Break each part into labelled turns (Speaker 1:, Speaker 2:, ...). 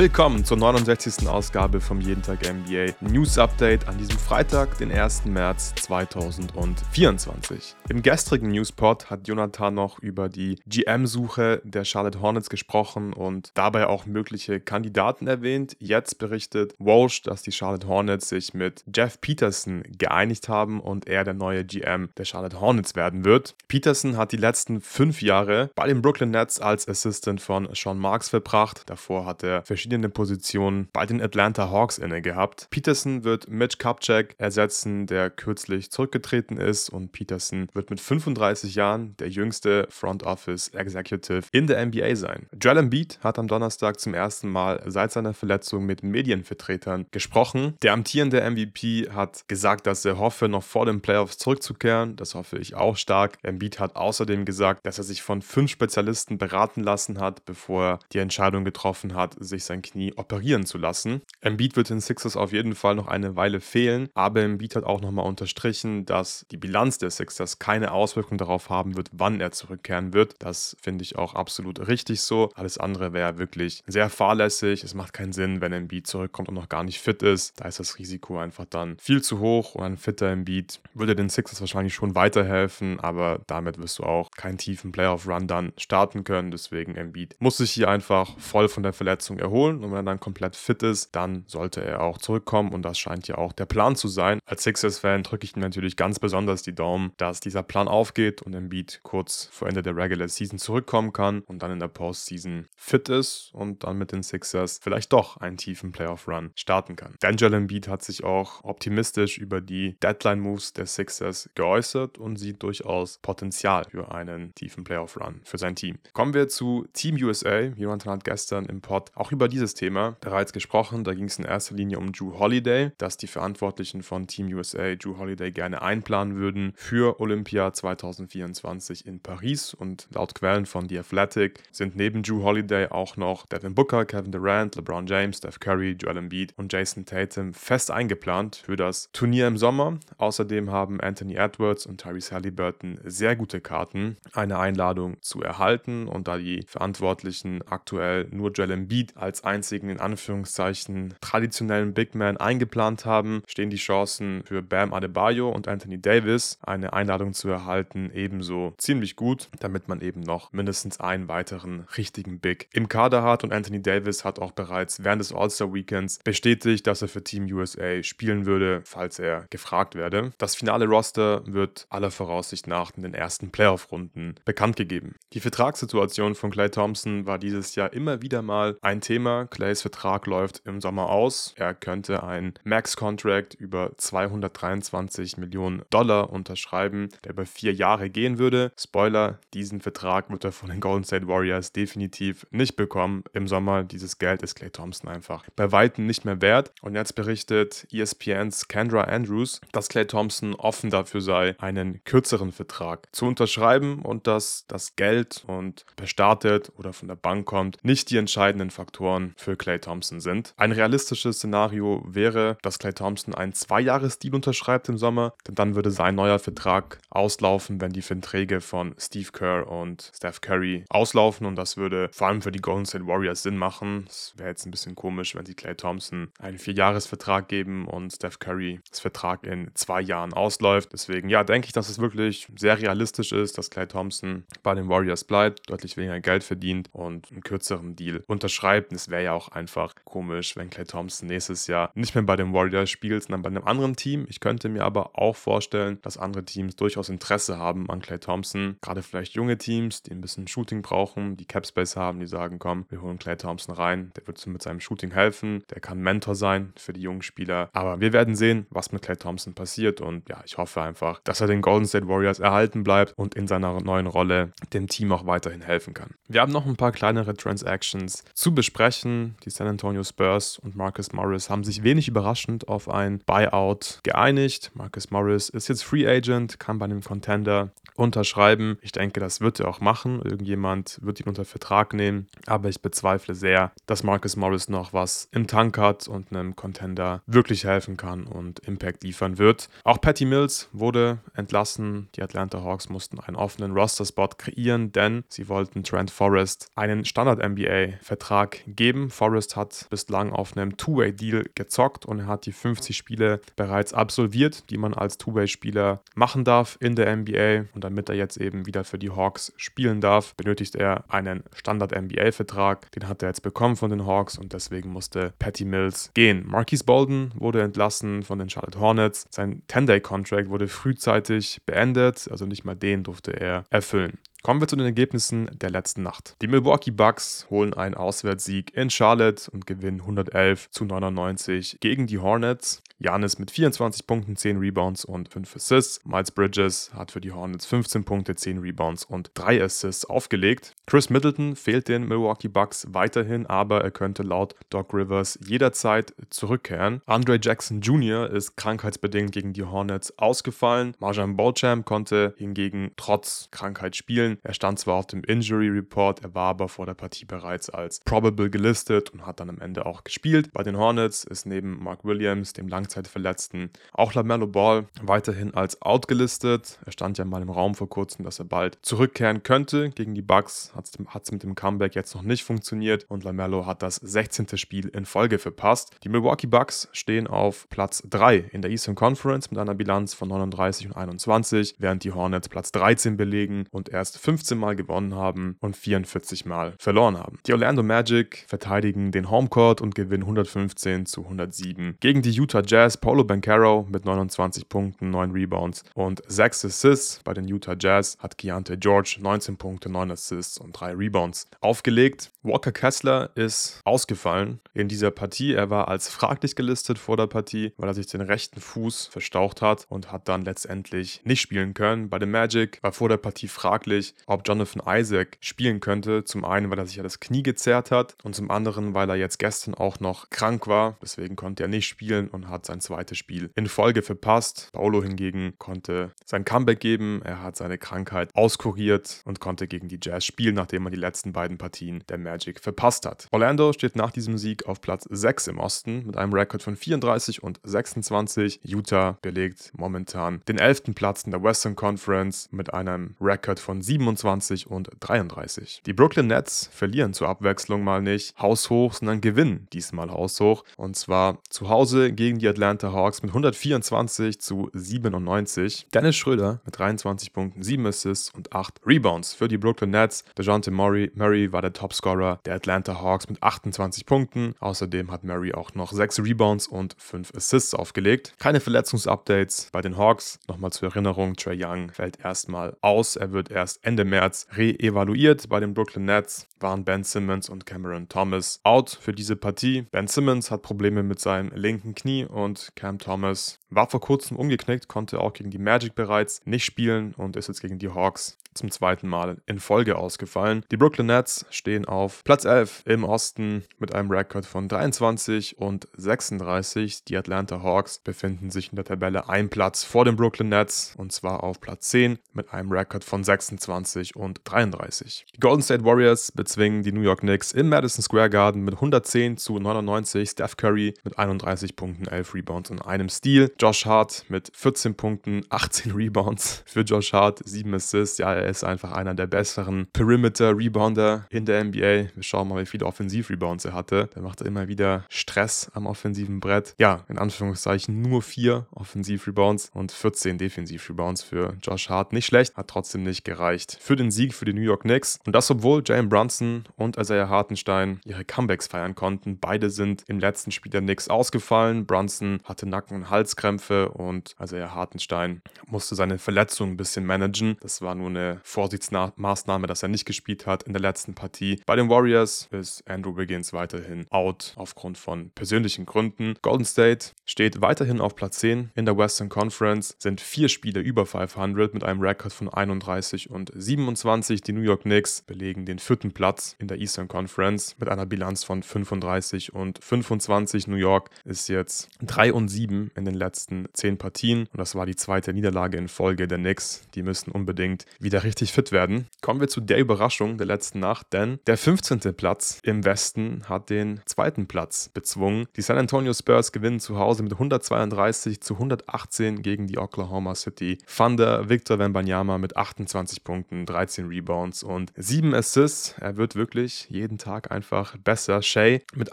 Speaker 1: Willkommen zur 69. Ausgabe vom Jeden Tag NBA News Update an diesem Freitag, den 1. März 2024. Im gestrigen Newspot hat Jonathan noch über die GM-Suche der Charlotte Hornets gesprochen und dabei auch mögliche Kandidaten erwähnt. Jetzt berichtet Walsh, dass die Charlotte Hornets sich mit Jeff Peterson geeinigt haben und er der neue GM der Charlotte Hornets werden wird. Peterson hat die letzten fünf Jahre bei den Brooklyn Nets als Assistant von Sean Marks verbracht. Davor hat er verschiedene verschiedene Positionen bei den Atlanta Hawks inne gehabt. Peterson wird Mitch Kupchak ersetzen, der kürzlich zurückgetreten ist und Peterson wird mit 35 Jahren der jüngste Front Office Executive in der NBA sein. Joel Embiid hat am Donnerstag zum ersten Mal seit seiner Verletzung mit Medienvertretern gesprochen. Der amtierende MVP hat gesagt, dass er hoffe, noch vor den Playoffs zurückzukehren. Das hoffe ich auch stark. Embiid hat außerdem gesagt, dass er sich von fünf Spezialisten beraten lassen hat, bevor er die Entscheidung getroffen hat, sich sein Knie operieren zu lassen. Embiid wird den Sixers auf jeden Fall noch eine Weile fehlen, aber Embiid hat auch nochmal unterstrichen, dass die Bilanz der Sixers keine Auswirkung darauf haben wird, wann er zurückkehren wird. Das finde ich auch absolut richtig so. Alles andere wäre wirklich sehr fahrlässig. Es macht keinen Sinn, wenn Embiid zurückkommt und noch gar nicht fit ist. Da ist das Risiko einfach dann viel zu hoch und ein fitter Embiid würde den Sixers wahrscheinlich schon weiterhelfen, aber damit wirst du auch keinen tiefen Playoff-Run dann starten können. Deswegen Embiid muss sich hier einfach voll von der Verletzung erholen erholen und wenn er dann komplett fit ist, dann sollte er auch zurückkommen und das scheint ja auch der Plan zu sein. Als Sixers-Fan drücke ich ihm natürlich ganz besonders die Daumen, dass dieser Plan aufgeht und Embiid kurz vor Ende der Regular Season zurückkommen kann und dann in der Postseason fit ist und dann mit den Sixers vielleicht doch einen tiefen Playoff-Run starten kann. Daniel Embiid hat sich auch optimistisch über die Deadline-Moves der Sixers geäußert und sieht durchaus Potenzial für einen tiefen Playoff-Run für sein Team. Kommen wir zu Team USA. Jonathan hat gestern im Pod auch über dieses Thema bereits gesprochen. Da ging es in erster Linie um Drew Holiday, dass die Verantwortlichen von Team USA Drew Holiday gerne einplanen würden für Olympia 2024 in Paris. Und laut Quellen von The Athletic sind neben Drew Holiday auch noch Devin Booker, Kevin Durant, LeBron James, Steph Curry, Joel Embiid und Jason Tatum fest eingeplant für das Turnier im Sommer. Außerdem haben Anthony Edwards und Tyrese Halliburton sehr gute Karten, eine Einladung zu erhalten. Und da die Verantwortlichen aktuell nur Joel Embiid als als einzigen in Anführungszeichen traditionellen Big Man eingeplant haben, stehen die Chancen für Bam Adebayo und Anthony Davis eine Einladung zu erhalten ebenso ziemlich gut, damit man eben noch mindestens einen weiteren richtigen Big im Kader hat und Anthony Davis hat auch bereits während des All-Star Weekends bestätigt, dass er für Team USA spielen würde, falls er gefragt werde. Das finale Roster wird aller Voraussicht nach in den ersten Playoff-Runden bekannt gegeben. Die Vertragssituation von Clay Thompson war dieses Jahr immer wieder mal ein Thema Thema. Clays Vertrag läuft im Sommer aus. Er könnte ein Max-Contract über 223 Millionen Dollar unterschreiben, der über vier Jahre gehen würde. Spoiler, diesen Vertrag wird er von den Golden State Warriors definitiv nicht bekommen. Im Sommer dieses Geld ist Clay Thompson einfach bei weitem nicht mehr wert. Und jetzt berichtet ESPNs Kendra Andrews, dass Clay Thompson offen dafür sei, einen kürzeren Vertrag zu unterschreiben und dass das Geld und bestartet oder von der Bank kommt, nicht die entscheidenden Faktoren Faktoren für Clay Thompson sind. Ein realistisches Szenario wäre, dass Clay Thompson einen Zwei-Jahres-Deal unterschreibt im Sommer, denn dann würde sein neuer Vertrag auslaufen, wenn die Verträge von Steve Kerr und Steph Curry auslaufen und das würde vor allem für die Golden State Warriors Sinn machen. Es wäre jetzt ein bisschen komisch, wenn sie Clay Thompson einen Vier-Jahres-Vertrag geben und Steph Curry das Vertrag in zwei Jahren ausläuft. Deswegen, ja, denke ich, dass es wirklich sehr realistisch ist, dass Clay Thompson bei den Warriors bleibt, deutlich weniger Geld verdient und einen kürzeren Deal unterschreibt. Es wäre ja auch einfach komisch, wenn Clay Thompson nächstes Jahr nicht mehr bei den Warriors spielt, sondern bei einem anderen Team. Ich könnte mir aber auch vorstellen, dass andere Teams durchaus Interesse haben an Clay Thompson. Gerade vielleicht junge Teams, die ein bisschen Shooting brauchen, die Capspace haben, die sagen, komm, wir holen Clay Thompson rein. Der wird mit seinem Shooting helfen. Der kann Mentor sein für die jungen Spieler. Aber wir werden sehen, was mit Clay Thompson passiert. Und ja, ich hoffe einfach, dass er den Golden State Warriors erhalten bleibt und in seiner neuen Rolle dem Team auch weiterhin helfen kann. Wir haben noch ein paar kleinere Transactions zu besprechen. Die San Antonio Spurs und Marcus Morris haben sich wenig überraschend auf ein Buyout geeinigt. Marcus Morris ist jetzt Free Agent, kann bei einem Contender unterschreiben. Ich denke, das wird er auch machen. Irgendjemand wird ihn unter Vertrag nehmen. Aber ich bezweifle sehr, dass Marcus Morris noch was im Tank hat und einem Contender wirklich helfen kann und Impact liefern wird. Auch Patty Mills wurde entlassen. Die Atlanta Hawks mussten einen offenen Roster-Spot kreieren, denn sie wollten Trent Forrest einen Standard-NBA-Vertrag geben. Forrest hat bislang auf einem Two-Way-Deal gezockt und er hat die 50 Spiele bereits absolviert, die man als Two-Way-Spieler machen darf in der NBA. Und damit er jetzt eben wieder für die Hawks spielen darf, benötigt er einen Standard-NBA-Vertrag. Den hat er jetzt bekommen von den Hawks und deswegen musste Patty Mills gehen. Marquise Bolden wurde entlassen von den Charlotte Hornets. Sein 10-Day-Contract wurde frühzeitig beendet, also nicht mal den durfte er erfüllen. Kommen wir zu den Ergebnissen der letzten Nacht. Die Milwaukee Bucks holen einen Auswärtssieg in Charlotte und gewinnen 111 zu 99 gegen die Hornets. Janis mit 24 Punkten, 10 Rebounds und 5 Assists. Miles Bridges hat für die Hornets 15 Punkte, 10 Rebounds und 3 Assists aufgelegt. Chris Middleton fehlt den Milwaukee Bucks weiterhin, aber er könnte laut Doc Rivers jederzeit zurückkehren. Andre Jackson Jr. ist krankheitsbedingt gegen die Hornets ausgefallen. Marjan Beauchamp konnte hingegen trotz Krankheit spielen. Er stand zwar auf dem Injury Report, er war aber vor der Partie bereits als probable gelistet und hat dann am Ende auch gespielt. Bei den Hornets ist neben Mark Williams, dem Lang Langzeitverletzten. Auch LaMelo Ball weiterhin als out gelistet. Er stand ja mal im Raum vor kurzem, dass er bald zurückkehren könnte. Gegen die Bucks hat es mit dem Comeback jetzt noch nicht funktioniert und LaMelo hat das 16. Spiel in Folge verpasst. Die Milwaukee Bucks stehen auf Platz 3 in der Eastern Conference mit einer Bilanz von 39 und 21, während die Hornets Platz 13 belegen und erst 15 Mal gewonnen haben und 44 Mal verloren haben. Die Orlando Magic verteidigen den Homecourt und gewinnen 115 zu 107 gegen die Utah Jazz Jazz Paulo Bancaro mit 29 Punkten, 9 Rebounds und 6 Assists. Bei den Utah Jazz hat Keontae George 19 Punkte, 9 Assists und 3 Rebounds aufgelegt. Walker Kessler ist ausgefallen in dieser Partie. Er war als fraglich gelistet vor der Partie, weil er sich den rechten Fuß verstaucht hat und hat dann letztendlich nicht spielen können. Bei den Magic war vor der Partie fraglich, ob Jonathan Isaac spielen könnte. Zum einen, weil er sich ja das Knie gezerrt hat und zum anderen, weil er jetzt gestern auch noch krank war. Deswegen konnte er nicht spielen und hat sein zweites Spiel in Folge verpasst. Paulo hingegen konnte sein Comeback geben. Er hat seine Krankheit auskuriert und konnte gegen die Jazz spielen, nachdem er die letzten beiden Partien der Magic verpasst hat. Orlando steht nach diesem Sieg auf Platz 6 im Osten mit einem Rekord von 34 und 26. Utah belegt momentan den 11. Platz in der Western Conference mit einem Rekord von 27 und 33. Die Brooklyn Nets verlieren zur Abwechslung mal nicht haushoch, sondern gewinnen diesmal haushoch und zwar zu Hause gegen die Atlanta Hawks mit 124 zu 97. Dennis Schröder mit 23 Punkten, 7 Assists und 8 Rebounds für die Brooklyn Nets. DeJounte Murray, Murray war der Topscorer der Atlanta Hawks mit 28 Punkten. Außerdem hat Murray auch noch 6 Rebounds und 5 Assists aufgelegt. Keine Verletzungsupdates bei den Hawks. Nochmal zur Erinnerung, Trey Young fällt erstmal aus. Er wird erst Ende März re-evaluiert. Bei den Brooklyn Nets waren Ben Simmons und Cameron Thomas out für diese Partie. Ben Simmons hat Probleme mit seinem linken Knie und und Cam Thomas war vor kurzem umgeknickt, konnte auch gegen die Magic bereits nicht spielen und ist jetzt gegen die Hawks zum zweiten Mal in Folge ausgefallen. Die Brooklyn Nets stehen auf Platz 11 im Osten mit einem Rekord von 23 und 36. Die Atlanta Hawks befinden sich in der Tabelle ein Platz vor den Brooklyn Nets und zwar auf Platz 10 mit einem Rekord von 26 und 33. Die Golden State Warriors bezwingen die New York Knicks im Madison Square Garden mit 110 zu 99. Steph Curry mit 31 Punkten, 11 Rebounds und einem Steal. Josh Hart mit 14 Punkten, 18 Rebounds für Josh Hart, 7 Assists. Ja, Er ist einfach einer der besseren Perimeter-Rebounder in der NBA. Wir schauen mal, wie viele Offensiv-Rebounds er hatte. Der machte immer wieder Stress am offensiven Brett. Ja, in Anführungszeichen nur vier Offensiv-Rebounds und 14 Defensiv-Rebounds für Josh Hart. Nicht schlecht, hat trotzdem nicht gereicht für den Sieg für die New York Knicks. Und das, obwohl Jalen Brunson und Isaiah Hartenstein ihre Comebacks feiern konnten. Beide sind im letzten Spiel der Knicks ausgefallen. Brunson hatte Nacken- und Halskrämpfe und Isaiah Hartenstein musste seine Verletzung ein bisschen managen. Das war nur Vorsichtsmaßnahme, dass er nicht gespielt hat in der letzten Partie. Bei den Warriors ist Andrew Wiggins weiterhin out aufgrund von persönlichen Gründen. Golden State steht weiterhin auf Platz 10 in der Western Conference, sind vier Spiele über 500 mit einem Rekord von 31 und 27. Die New York Knicks belegen den vierten Platz in der Eastern Conference mit einer Bilanz von 35 und 25. New York ist jetzt 3 und 7 in den letzten 10 Partien und das war die zweite Niederlage in Folge der Knicks. Die müssen unbedingt wieder richtig fit werden. Kommen wir zu der Überraschung der letzten Nacht, denn der 15. Platz im Westen hat den zweiten Platz bezwungen. Die San Antonio Spurs gewinnen zu Hause mit 132 zu 118 gegen die Oklahoma City Thunder. Victor Wembanyama mit 28 Punkten, 13 Rebounds und 7 Assists. Er wird wirklich jeden Tag einfach besser. Shea mit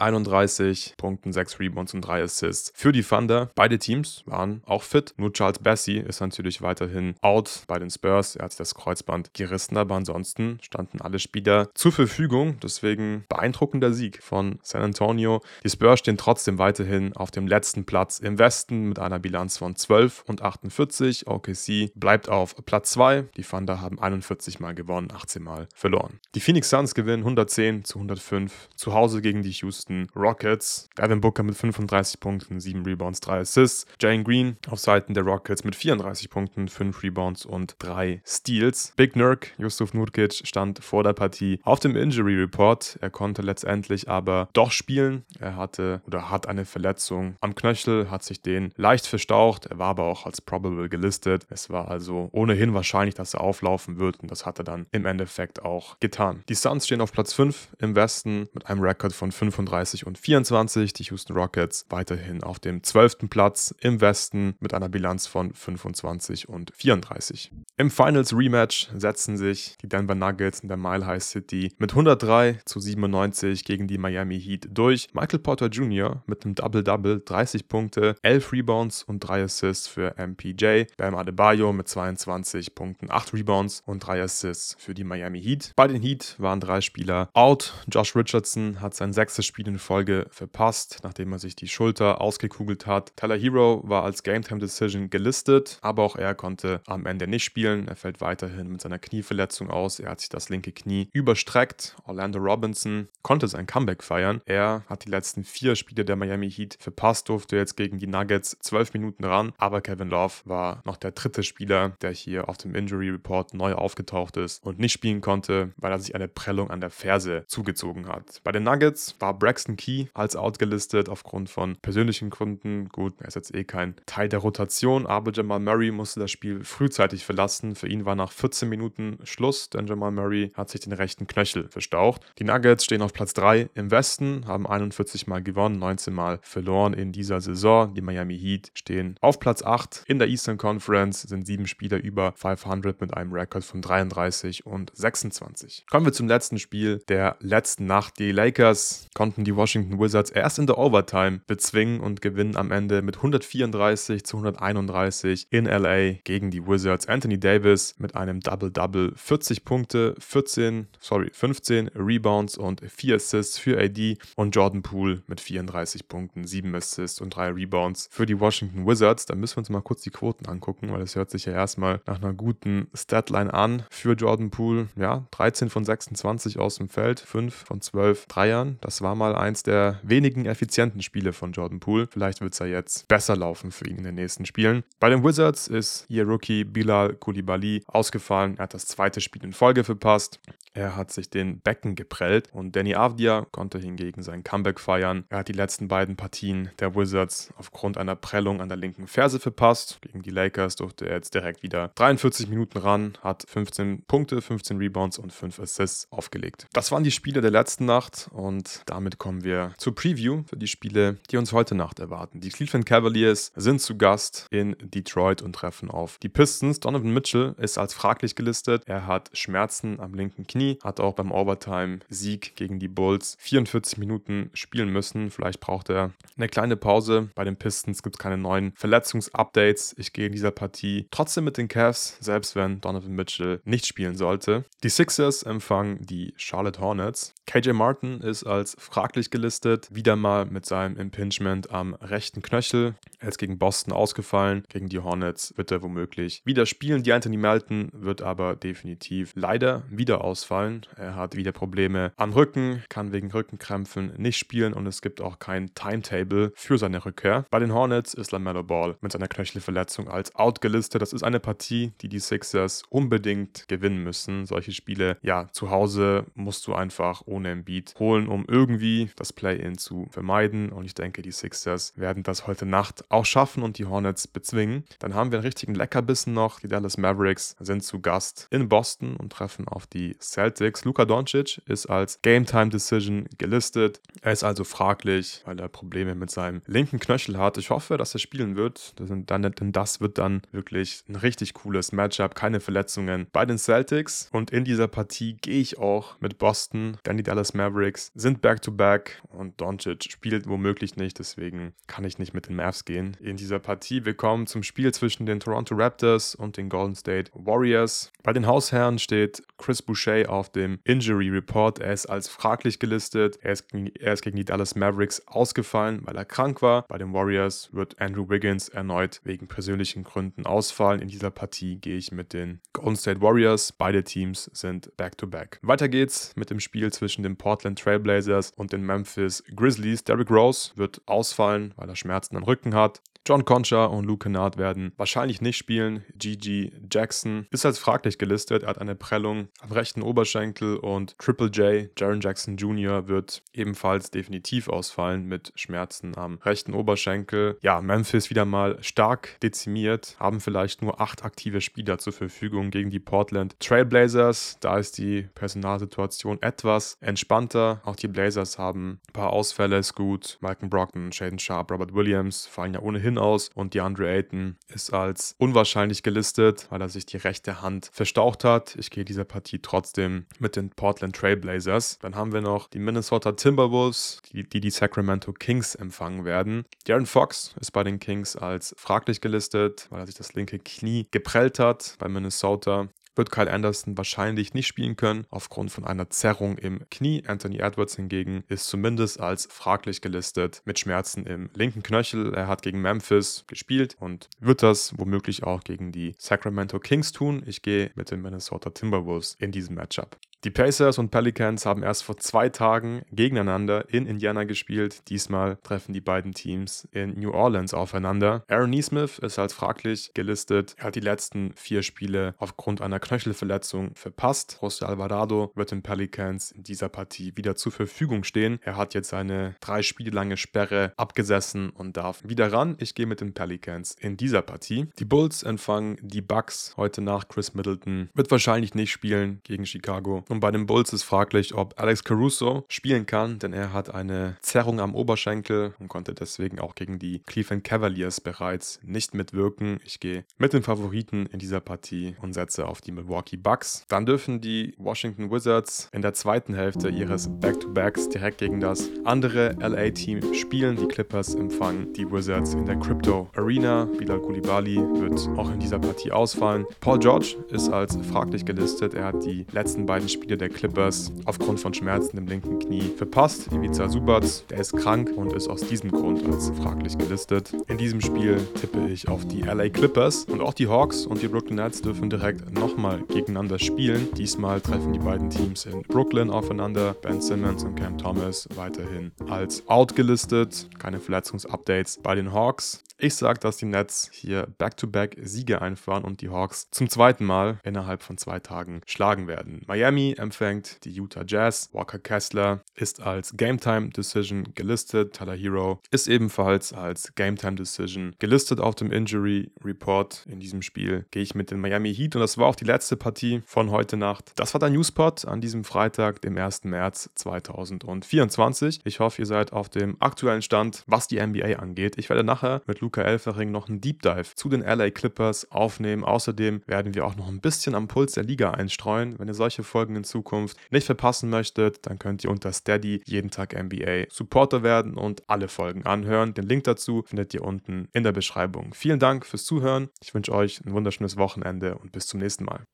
Speaker 1: 31 Punkten, 6 Rebounds und 3 Assists für die Thunder. Beide Teams waren auch fit. Nur Charles Bessie ist natürlich weiterhin out bei den Spurs. Er hat das Kreuzband gerissen, aber ansonsten standen alle Spieler zur Verfügung. Deswegen beeindruckender Sieg von San Antonio. Die Spurs stehen trotzdem weiterhin auf dem letzten Platz im Westen mit einer Bilanz von 12 und 48. OKC bleibt auf Platz 2. Die Thunder haben 41 Mal gewonnen, 18 Mal verloren. Die Phoenix Suns gewinnen 110 zu 105 zu Hause gegen die Houston Rockets. Devin Booker mit 35 Punkten, 7 Rebounds, 3 Assists. Jane Green auf Seiten der Rockets mit 34 Punkten, 5 Rebounds und 3 Steals. Big Nurk, Yusuf Nurkic, stand vor der Partie auf dem Injury Report. Er konnte letztendlich aber doch spielen. Er hatte oder hat eine Verletzung am Knöchel, hat sich den leicht verstaucht. Er war aber auch als probable gelistet. Es war also ohnehin wahrscheinlich, dass er auflaufen wird und das hat er dann im Endeffekt auch getan. Die Suns stehen auf Platz 5 im Westen mit einem Rekord von 35 und 24. Die Houston Rockets weiterhin auf dem 12. Platz im Westen mit einer Bilanz von 25 und 34. Im Finals Rematch setzen sich die Denver Nuggets in der Mile High City mit 103 zu 97 gegen die Miami Heat durch. Michael Porter Jr. mit einem Double-Double, 30 Punkte, 11 Rebounds und 3 Assists für MPJ. Bam Adebayo mit 22 Punkten, 8 Rebounds und 3 Assists für die Miami Heat. Bei den Heat waren drei Spieler out. Josh Richardson hat sein sechstes Spiel in Folge verpasst, nachdem er sich die Schulter ausgekugelt hat. Tyler Hero war als Game Time Decision gelistet, aber auch er konnte am Ende nicht spielen. Er fällt weiterhin mit seiner Knieverletzung aus. Er hat sich das linke Knie überstreckt. Orlando Robinson konnte sein Comeback feiern. Er hat die letzten vier Spiele der Miami Heat verpasst, durfte jetzt gegen die Nuggets zwölf Minuten ran, aber Kevin Love war noch der dritte Spieler, der hier auf dem Injury Report neu aufgetaucht ist und nicht spielen konnte, weil er sich eine Prellung an der Ferse zugezogen hat. Bei den Nuggets war Braxton Key als out gelistet aufgrund von persönlichen Gründen. Gut, er ist jetzt eh kein Teil der Rotation, aber Jamal Murray musste das Spiel frühzeitig verlassen. Für ihn war nach 14 Minuten Schluss, denn Jamal Murray hat sich den rechten Knöchel verstaucht. Die Nuggets stehen auf Platz 3 im Westen, haben 41 Mal gewonnen, 19 Mal verloren in dieser Saison. Die Miami Heat stehen auf Platz 8 in der Eastern Conference, sind sieben Spieler über 500 mit einem Rekord von 33 und 26. Kommen wir zum letzten Spiel der letzten Nacht. Die Lakers konnten die Washington Wizards erst in der Overtime bezwingen und gewinnen am Ende mit 134 zu 131 in LA gegen die Wizards. Anthony Davis mit einem Double-Double, 40 Punkte, 14, sorry, 15 Rebounds und 4 Assists für AD und Jordan Poole mit 34 Punkten, 7 Assists und 3 Rebounds für die Washington Wizards. Da müssen wir uns mal kurz die Quoten angucken, weil das hört sich ja erstmal nach einer guten Statline an für Jordan Poole. Ja, 13 von 26 aus dem Feld, 5 von 12 Dreiern. Das war mal eins der wenigen effizienten Spiele von Jordan Poole. Vielleicht wird es ja jetzt besser laufen für ihn in den nächsten Spielen. Bei den Wizards ist ihr Rookie Bilal Koulibaly ausgefallen. Er hat das zweite Spiel in Folge verpasst. Er hat sich den Becken geprellt und Danny Avdia konnte hingegen sein Comeback feiern. Er hat die letzten beiden Partien der Wizards aufgrund einer Prellung an der linken Ferse verpasst. Gegen die Lakers durfte er jetzt direkt wieder 43 Minuten ran, hat 15 Punkte, 15 Rebounds und 5 Assists aufgelegt. Das waren die Spiele der letzten Nacht und damit kommen wir zur Preview für die Spiele, die uns heute Nacht erwarten. Die Cleveland Cavaliers sind zu Gast in Detroit und treffen auf die Pistons. Donovan Mitchell ist als fraglich gelistet. Er hat Schmerzen am linken Knie, hat auch beim Overtime-Sieg gegen die Bulls 44 Minuten spielen müssen. Vielleicht braucht er eine kleine Pause. Bei den Pistons gibt es keine neuen Verletzungsupdates. Ich gehe in dieser Partie trotzdem mit den Cavs, selbst wenn Donovan Mitchell nicht spielen sollte. Die Sixers empfangen die Charlotte Hornets. KJ Martin ist als fraglich gelistet, wieder mal mit seinem Impingement am rechten Knöchel. Er ist gegen Boston ausgefallen, gegen die Hornets wird er womöglich wieder spielen. Die Anthony Melton wird aber definitiv leider wieder ausfallen. Er hat wieder Probleme am Rücken, kann wegen Rückenkrämpfen nicht spielen und es gibt auch kein Timetable für seine Rückkehr. Bei den Hornets ist LaMelo Ball mit seiner Knöchelverletzung als out gelistet. Das ist eine Partie, die die Sixers unbedingt gewinnen müssen. Solche Spiele, ja, zu Hause musst du einfach ohne Embiid holen, um irgendwie das Play-In zu vermeiden und ich denke, die Sixers werden das heute Nacht auch schaffen und die Hornets bezwingen. Dann haben wir einen richtigen Leckerbissen noch. Die Dallas Mavericks sind zu Gast in Boston und treffen auf die Celtics. Luka Doncic ist als Game Time Decision gelistet. Er ist also fraglich, weil er Probleme mit seinem linken Knöchel hat. Ich hoffe, dass er spielen wird, denn das wird dann wirklich ein richtig cooles Matchup. Keine Verletzungen bei den Celtics. Und in dieser Partie gehe ich auch mit Boston, denn die Dallas Mavericks sind back-to-back -back und Doncic spielt womöglich nicht. Deswegen kann ich nicht mit den Mavs gehen in dieser Partie. Wir kommen zum Spiel zwischen den Toronto Raptors und den Golden State Warriors. Bei den Hausherren steht Chris Boucher auf dem Injury Report. Er ist als fraglich gelistet. Er ist, er ist gegen die Dallas Mavericks ausgefallen, weil er krank war. Bei den Warriors wird Andrew Wiggins erneut wegen persönlichen Gründen ausfallen. In dieser Partie gehe ich mit den Golden State Warriors. Beide Teams sind back-to-back. -back. Weiter geht's mit dem Spiel zwischen den Portland Trailblazers und den Memphis Grizzlies. Derrick Rose wird ausfallen, weil er Schmerzen am Rücken hat hat. John Concha und Luke Kennard werden wahrscheinlich nicht spielen. Gigi Jackson ist als fraglich gelistet. Er hat eine Prellung am rechten Oberschenkel und Triple J, Jaron Jackson Jr., wird ebenfalls definitiv ausfallen mit Schmerzen am rechten Oberschenkel. Ja, Memphis wieder mal stark dezimiert, haben vielleicht nur acht aktive Spieler zur Verfügung gegen die Portland Trailblazers. Da ist die Personalsituation etwas entspannter. Auch die Blazers haben ein paar Ausfälle. Scoot, Malcolm Brockton, Shaden Sharp, Robert Williams fallen ja ohnehin aus und DeAndre Ayton ist als unwahrscheinlich gelistet, weil er sich die rechte Hand verstaucht hat. Ich gehe dieser Partie trotzdem mit den Portland Trailblazers. Dann haben wir noch die Minnesota Timberwolves, die die, die Sacramento Kings empfangen werden. Darren Fox ist bei den Kings als fraglich gelistet, weil er sich das linke Knie geprellt hat bei Minnesota wird Kyle Anderson wahrscheinlich nicht spielen können, aufgrund von einer Zerrung im Knie. Anthony Edwards hingegen ist zumindest als fraglich gelistet mit Schmerzen im linken Knöchel. Er hat gegen Memphis gespielt und wird das womöglich auch gegen die Sacramento Kings tun. Ich gehe mit den Minnesota Timberwolves in diesem Matchup. Die Pacers und Pelicans haben erst vor zwei Tagen gegeneinander in Indiana gespielt. Diesmal treffen die beiden Teams in New Orleans aufeinander. Aaron Neesmith ist als fraglich gelistet. Er hat die letzten vier Spiele aufgrund einer Knöchelverletzung verpasst. José Alvarado wird den Pelicans in dieser Partie wieder zur Verfügung stehen. Er hat jetzt eine drei Spiele lange Sperre abgesessen und darf wieder ran. Ich gehe mit den Pelicans in dieser Partie. Die Bulls empfangen die Bucks heute nach Chris Middleton. Wird wahrscheinlich nicht spielen gegen Chicago. Und bei den Bulls ist fraglich, ob Alex Caruso spielen kann, denn er hat eine Zerrung am Oberschenkel und konnte deswegen auch gegen die Cleveland Cavaliers bereits nicht mitwirken. Ich gehe mit den Favoriten in dieser Partie und setze auf die Milwaukee Bucks. Dann dürfen die Washington Wizards in der zweiten Hälfte ihres Back-to-Backs direkt gegen das andere LA-Team spielen. Die Clippers empfangen die Wizards in der Crypto Arena. Bilal Koulibaly wird auch in dieser Partie ausfallen. Paul George ist als fraglich gelistet. Er hat die letzten beiden Spiele Spiele der Clippers aufgrund von Schmerzen im linken Knie verpasst. Ivica Subac, der ist krank und ist aus diesem Grund als fraglich gelistet. In diesem Spiel tippe ich auf die LA Clippers und auch die Hawks und die Brooklyn Nets dürfen direkt nochmal gegeneinander spielen. Diesmal treffen die beiden Teams in Brooklyn aufeinander. Ben Simmons und Cam Thomas weiterhin als out gelistet. Keine Verletzungsupdates bei den Hawks. Ich sage, dass die Nets hier Back-to-Back Siege einfahren und die Hawks zum zweiten Mal innerhalb von zwei Tagen schlagen werden. Miami empfängt die Utah Jazz. Walker Kessler ist als Game Time Decision gelistet. Tyler Hero ist ebenfalls als Game Time Decision gelistet auf dem Injury Report. In diesem Spiel gehe ich mit den Miami Heat und das war auch die letzte Partie von heute Nacht. Das war der Newspot an diesem Freitag, dem 1. März 2024. Ich hoffe, ihr seid auf dem aktuellen Stand, was die NBA angeht. Ich werde nachher mit Luke Luca Elfering noch einen Deep Dive zu den LA Clippers aufnehmen. Außerdem werden wir auch noch ein bisschen am Puls der Liga einstreuen. Wenn ihr solche Folgen in Zukunft nicht verpassen möchtet, dann könnt ihr unter Steady jeden Tag NBA Supporter werden und alle Folgen anhören. Den Link dazu findet ihr unten in der Beschreibung. Vielen Dank fürs Zuhören. Ich wünsche euch ein wunderschönes Wochenende und bis zum nächsten Mal.